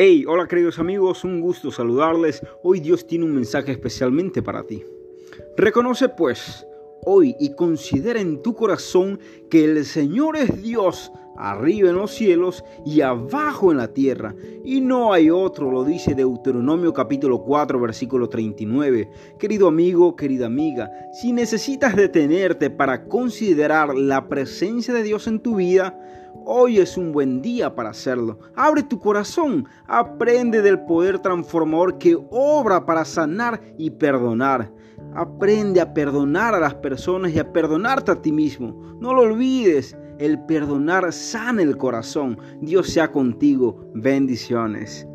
Hey, hola queridos amigos, un gusto saludarles. Hoy Dios tiene un mensaje especialmente para ti. Reconoce pues hoy y considera en tu corazón que el Señor es Dios arriba en los cielos y abajo en la tierra, y no hay otro, lo dice Deuteronomio capítulo 4 versículo 39. Querido amigo, querida amiga, si necesitas detenerte para considerar la presencia de Dios en tu vida, Hoy es un buen día para hacerlo. Abre tu corazón, aprende del poder transformador que obra para sanar y perdonar. Aprende a perdonar a las personas y a perdonarte a ti mismo. No lo olvides, el perdonar sana el corazón. Dios sea contigo. Bendiciones.